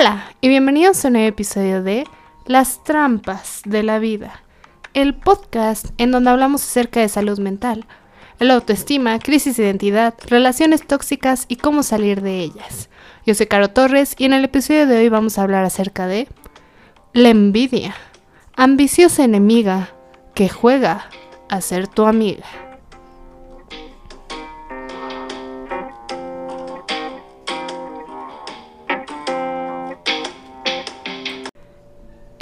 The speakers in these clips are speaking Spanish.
Hola y bienvenidos a un nuevo episodio de Las trampas de la vida, el podcast en donde hablamos acerca de salud mental, el autoestima, crisis de identidad, relaciones tóxicas y cómo salir de ellas. Yo soy Caro Torres y en el episodio de hoy vamos a hablar acerca de la envidia, ambiciosa enemiga que juega a ser tu amiga.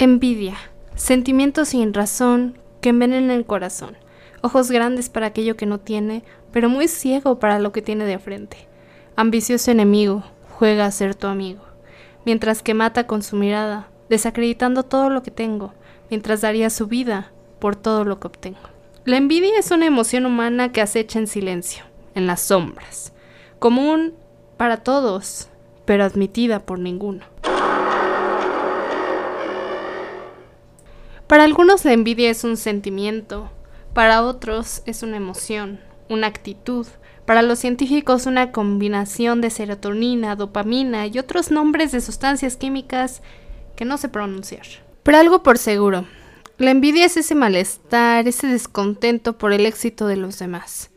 Envidia, sentimiento sin razón que envenena el corazón, ojos grandes para aquello que no tiene, pero muy ciego para lo que tiene de frente. Ambicioso enemigo, juega a ser tu amigo, mientras que mata con su mirada, desacreditando todo lo que tengo, mientras daría su vida por todo lo que obtengo. La envidia es una emoción humana que acecha en silencio, en las sombras, común para todos, pero admitida por ninguno. Para algunos la envidia es un sentimiento, para otros es una emoción, una actitud, para los científicos una combinación de serotonina, dopamina y otros nombres de sustancias químicas que no sé pronunciar. Pero algo por seguro, la envidia es ese malestar, ese descontento por el éxito de los demás.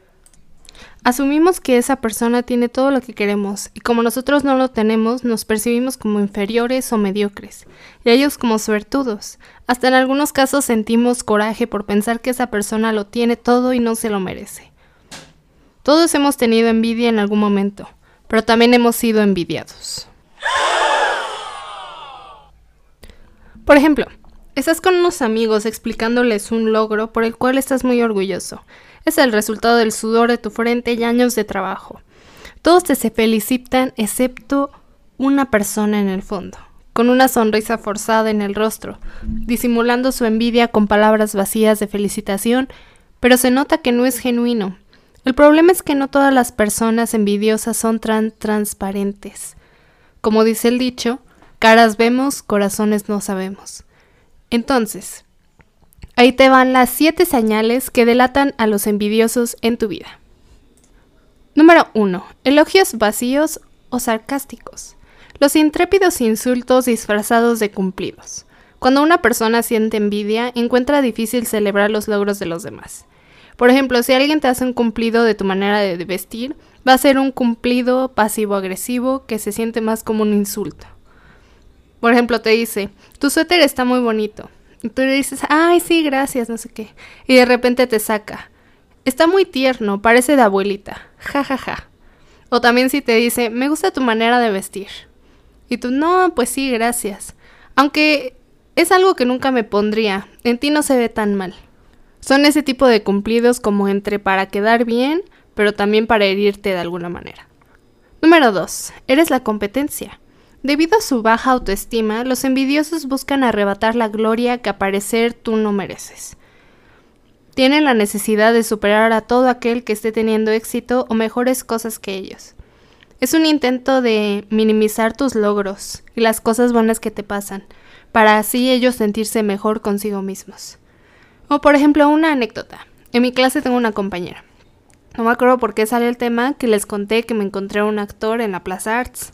Asumimos que esa persona tiene todo lo que queremos y como nosotros no lo tenemos, nos percibimos como inferiores o mediocres, y ellos como suertudos. Hasta en algunos casos sentimos coraje por pensar que esa persona lo tiene todo y no se lo merece. Todos hemos tenido envidia en algún momento, pero también hemos sido envidiados. Por ejemplo, estás con unos amigos explicándoles un logro por el cual estás muy orgulloso es el resultado del sudor de tu frente y años de trabajo. Todos te se felicitan excepto una persona en el fondo, con una sonrisa forzada en el rostro, disimulando su envidia con palabras vacías de felicitación, pero se nota que no es genuino. El problema es que no todas las personas envidiosas son tan transparentes. Como dice el dicho, caras vemos, corazones no sabemos. Entonces, Ahí te van las 7 señales que delatan a los envidiosos en tu vida. Número 1. Elogios vacíos o sarcásticos. Los intrépidos insultos disfrazados de cumplidos. Cuando una persona siente envidia, encuentra difícil celebrar los logros de los demás. Por ejemplo, si alguien te hace un cumplido de tu manera de vestir, va a ser un cumplido pasivo-agresivo que se siente más como un insulto. Por ejemplo, te dice, tu suéter está muy bonito. Tú le dices, ay, sí, gracias, no sé qué. Y de repente te saca. Está muy tierno, parece de abuelita. Ja, ja, ja. O también si te dice, me gusta tu manera de vestir. Y tú, no, pues sí, gracias. Aunque es algo que nunca me pondría. En ti no se ve tan mal. Son ese tipo de cumplidos como entre para quedar bien, pero también para herirte de alguna manera. Número 2. Eres la competencia. Debido a su baja autoestima, los envidiosos buscan arrebatar la gloria que a parecer tú no mereces. Tienen la necesidad de superar a todo aquel que esté teniendo éxito o mejores cosas que ellos. Es un intento de minimizar tus logros y las cosas buenas que te pasan, para así ellos sentirse mejor consigo mismos. O por ejemplo, una anécdota. En mi clase tengo una compañera. No me acuerdo por qué sale el tema que les conté que me encontré un actor en la Plaza Arts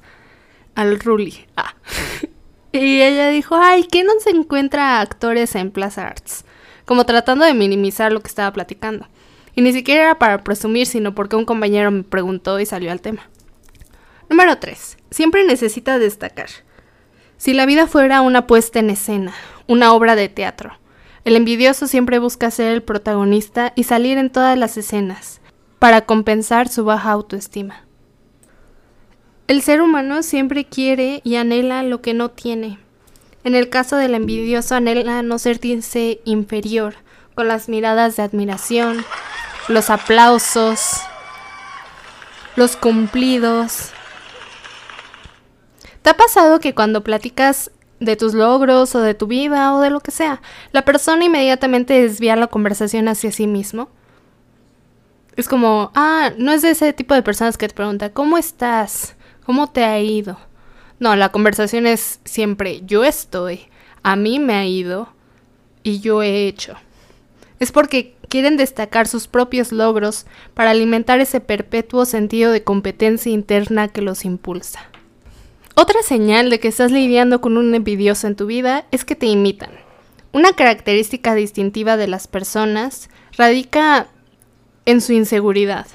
al Ruli. Ah. y ella dijo, ay, ¿qué no se encuentra actores en Plaza Arts? Como tratando de minimizar lo que estaba platicando. Y ni siquiera era para presumir, sino porque un compañero me preguntó y salió al tema. Número 3. Siempre necesita destacar. Si la vida fuera una puesta en escena, una obra de teatro, el envidioso siempre busca ser el protagonista y salir en todas las escenas, para compensar su baja autoestima. El ser humano siempre quiere y anhela lo que no tiene. En el caso del envidioso anhela no sentirse inferior, con las miradas de admiración, los aplausos, los cumplidos. ¿Te ha pasado que cuando platicas de tus logros o de tu vida o de lo que sea, la persona inmediatamente desvía la conversación hacia sí mismo? Es como, ah, no es de ese tipo de personas que te pregunta, ¿cómo estás? ¿Cómo te ha ido? No, la conversación es siempre yo estoy, a mí me ha ido y yo he hecho. Es porque quieren destacar sus propios logros para alimentar ese perpetuo sentido de competencia interna que los impulsa. Otra señal de que estás lidiando con un envidioso en tu vida es que te imitan. Una característica distintiva de las personas radica en su inseguridad.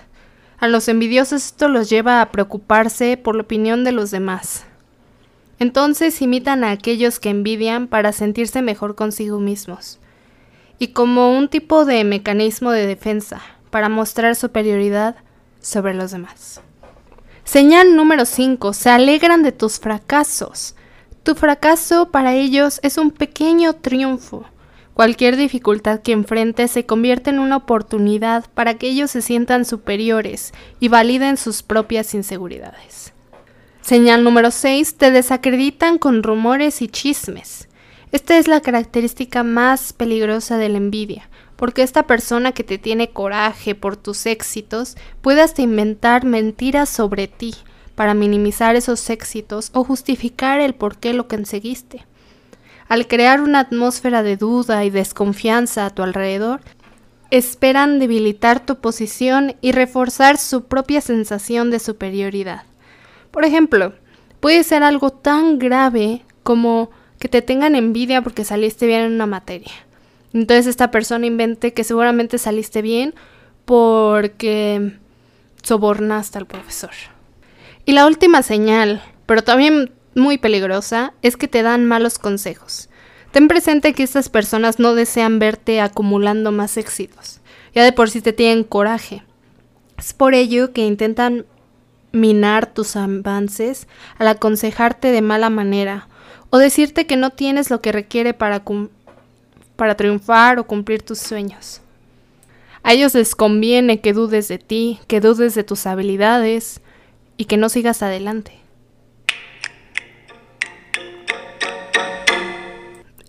A los envidiosos esto los lleva a preocuparse por la opinión de los demás. Entonces imitan a aquellos que envidian para sentirse mejor consigo mismos. Y como un tipo de mecanismo de defensa, para mostrar superioridad sobre los demás. Señal número 5. Se alegran de tus fracasos. Tu fracaso para ellos es un pequeño triunfo. Cualquier dificultad que enfrentes se convierte en una oportunidad para que ellos se sientan superiores y validen sus propias inseguridades. Señal número 6. Te desacreditan con rumores y chismes. Esta es la característica más peligrosa de la envidia, porque esta persona que te tiene coraje por tus éxitos puede hasta inventar mentiras sobre ti para minimizar esos éxitos o justificar el por qué lo conseguiste. Al crear una atmósfera de duda y desconfianza a tu alrededor, esperan debilitar tu posición y reforzar su propia sensación de superioridad. Por ejemplo, puede ser algo tan grave como que te tengan envidia porque saliste bien en una materia. Entonces esta persona invente que seguramente saliste bien porque sobornaste al profesor. Y la última señal, pero también muy peligrosa es que te dan malos consejos. Ten presente que estas personas no desean verte acumulando más éxitos. Ya de por sí te tienen coraje. Es por ello que intentan minar tus avances al aconsejarte de mala manera o decirte que no tienes lo que requiere para, para triunfar o cumplir tus sueños. A ellos les conviene que dudes de ti, que dudes de tus habilidades y que no sigas adelante.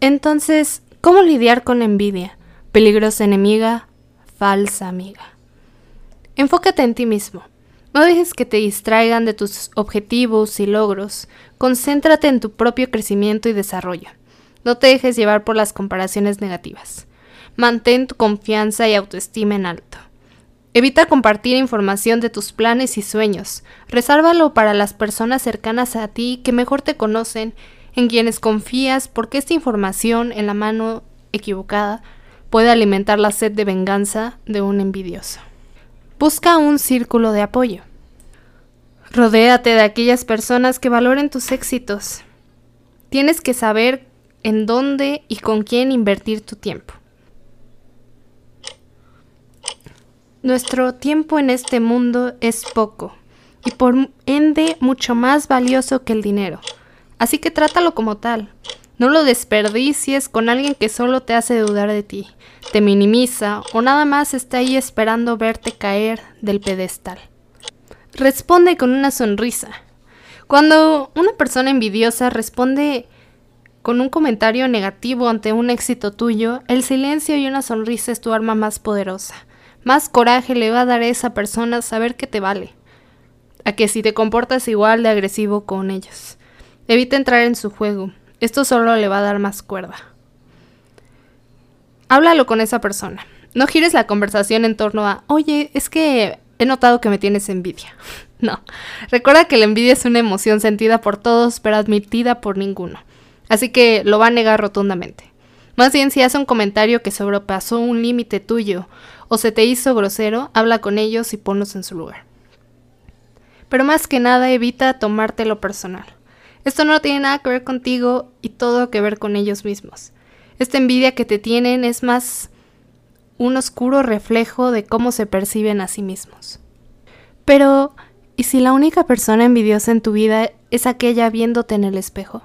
Entonces, ¿cómo lidiar con envidia? Peligrosa enemiga, falsa amiga. Enfócate en ti mismo. No dejes que te distraigan de tus objetivos y logros. Concéntrate en tu propio crecimiento y desarrollo. No te dejes llevar por las comparaciones negativas. Mantén tu confianza y autoestima en alto. Evita compartir información de tus planes y sueños. Resárvalo para las personas cercanas a ti que mejor te conocen en quienes confías porque esta información en la mano equivocada puede alimentar la sed de venganza de un envidioso. Busca un círculo de apoyo. Rodéate de aquellas personas que valoren tus éxitos. Tienes que saber en dónde y con quién invertir tu tiempo. Nuestro tiempo en este mundo es poco y por ende mucho más valioso que el dinero. Así que trátalo como tal. No lo desperdicies con alguien que solo te hace dudar de ti, te minimiza o nada más está ahí esperando verte caer del pedestal. Responde con una sonrisa. Cuando una persona envidiosa responde con un comentario negativo ante un éxito tuyo, el silencio y una sonrisa es tu arma más poderosa. Más coraje le va a dar a esa persona saber que te vale, a que si te comportas igual de agresivo con ellos. Evita entrar en su juego. Esto solo le va a dar más cuerda. Háblalo con esa persona. No gires la conversación en torno a, oye, es que he notado que me tienes envidia. no. Recuerda que la envidia es una emoción sentida por todos, pero admitida por ninguno. Así que lo va a negar rotundamente. Más bien, si hace un comentario que sobrepasó un límite tuyo o se te hizo grosero, habla con ellos y ponlos en su lugar. Pero más que nada, evita tomártelo personal. Esto no tiene nada que ver contigo y todo que ver con ellos mismos. Esta envidia que te tienen es más un oscuro reflejo de cómo se perciben a sí mismos. Pero, ¿y si la única persona envidiosa en tu vida es aquella viéndote en el espejo?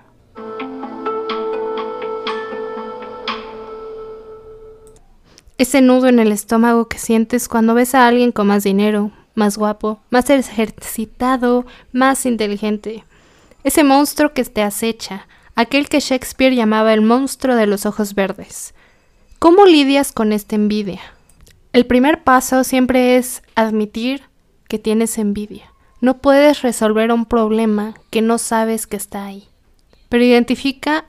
Ese nudo en el estómago que sientes cuando ves a alguien con más dinero, más guapo, más ejercitado, más inteligente, ese monstruo que te acecha, aquel que Shakespeare llamaba el monstruo de los ojos verdes. ¿Cómo lidias con esta envidia? El primer paso siempre es admitir que tienes envidia. No puedes resolver un problema que no sabes que está ahí. Pero identifica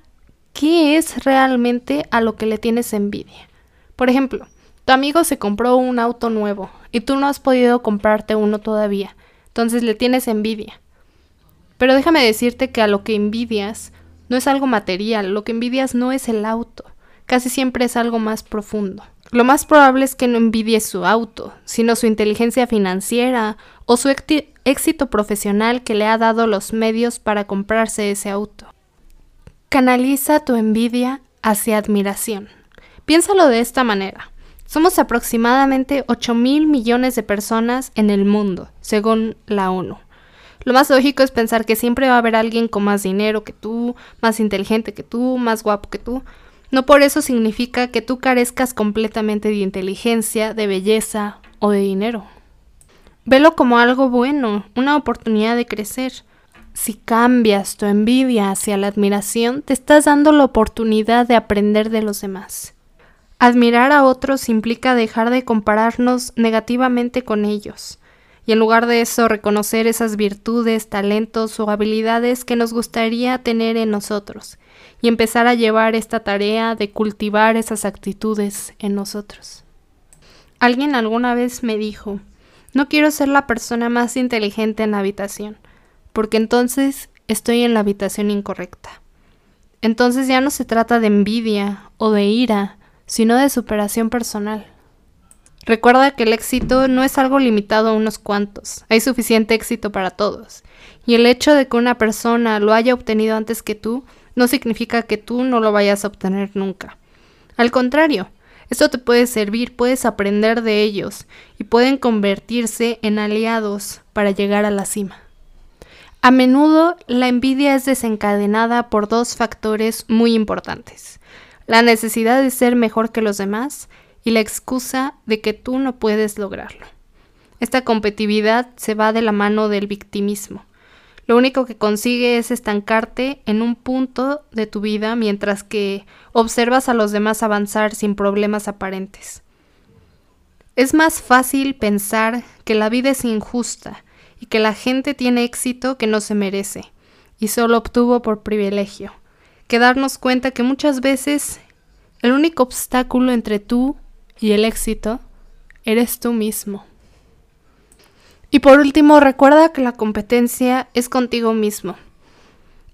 qué es realmente a lo que le tienes envidia. Por ejemplo, tu amigo se compró un auto nuevo y tú no has podido comprarte uno todavía. Entonces le tienes envidia. Pero déjame decirte que a lo que envidias no es algo material, lo que envidias no es el auto, casi siempre es algo más profundo. Lo más probable es que no envidies su auto, sino su inteligencia financiera o su éxito profesional que le ha dado los medios para comprarse ese auto. Canaliza tu envidia hacia admiración. Piénsalo de esta manera. Somos aproximadamente 8 mil millones de personas en el mundo, según la ONU. Lo más lógico es pensar que siempre va a haber alguien con más dinero que tú, más inteligente que tú, más guapo que tú. No por eso significa que tú carezcas completamente de inteligencia, de belleza o de dinero. Velo como algo bueno, una oportunidad de crecer. Si cambias tu envidia hacia la admiración, te estás dando la oportunidad de aprender de los demás. Admirar a otros implica dejar de compararnos negativamente con ellos y en lugar de eso reconocer esas virtudes, talentos o habilidades que nos gustaría tener en nosotros y empezar a llevar esta tarea de cultivar esas actitudes en nosotros. Alguien alguna vez me dijo, no quiero ser la persona más inteligente en la habitación, porque entonces estoy en la habitación incorrecta. Entonces ya no se trata de envidia o de ira, sino de superación personal. Recuerda que el éxito no es algo limitado a unos cuantos, hay suficiente éxito para todos. Y el hecho de que una persona lo haya obtenido antes que tú no significa que tú no lo vayas a obtener nunca. Al contrario, esto te puede servir, puedes aprender de ellos y pueden convertirse en aliados para llegar a la cima. A menudo la envidia es desencadenada por dos factores muy importantes. La necesidad de ser mejor que los demás y la excusa de que tú no puedes lograrlo. Esta competitividad se va de la mano del victimismo. Lo único que consigue es estancarte en un punto de tu vida mientras que observas a los demás avanzar sin problemas aparentes. Es más fácil pensar que la vida es injusta y que la gente tiene éxito que no se merece y solo obtuvo por privilegio, que darnos cuenta que muchas veces el único obstáculo entre tú y el éxito eres tú mismo. Y por último, recuerda que la competencia es contigo mismo.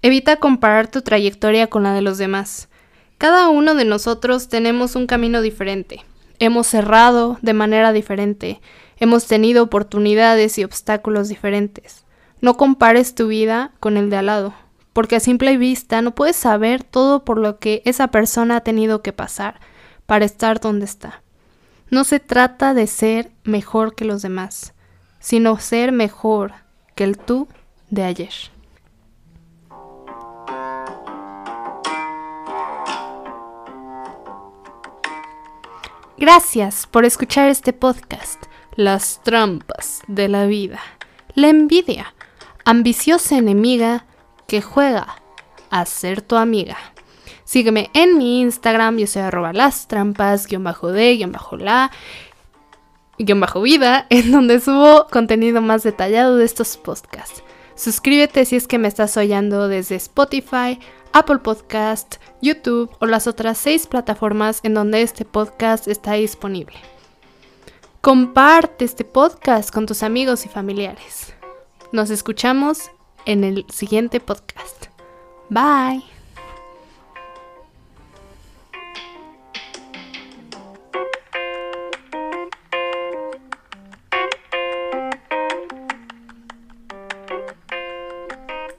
Evita comparar tu trayectoria con la de los demás. Cada uno de nosotros tenemos un camino diferente. Hemos cerrado de manera diferente. Hemos tenido oportunidades y obstáculos diferentes. No compares tu vida con el de al lado, porque a simple vista no puedes saber todo por lo que esa persona ha tenido que pasar para estar donde está. No se trata de ser mejor que los demás, sino ser mejor que el tú de ayer. Gracias por escuchar este podcast, Las trampas de la vida. La envidia, ambiciosa enemiga que juega a ser tu amiga. Sígueme en mi Instagram, yo soy arroba las trampas, guion bajo de, guion bajo la, guion bajo vida, en donde subo contenido más detallado de estos podcasts. Suscríbete si es que me estás oyendo desde Spotify, Apple Podcast, YouTube o las otras seis plataformas en donde este podcast está disponible. Comparte este podcast con tus amigos y familiares. Nos escuchamos en el siguiente podcast. Bye.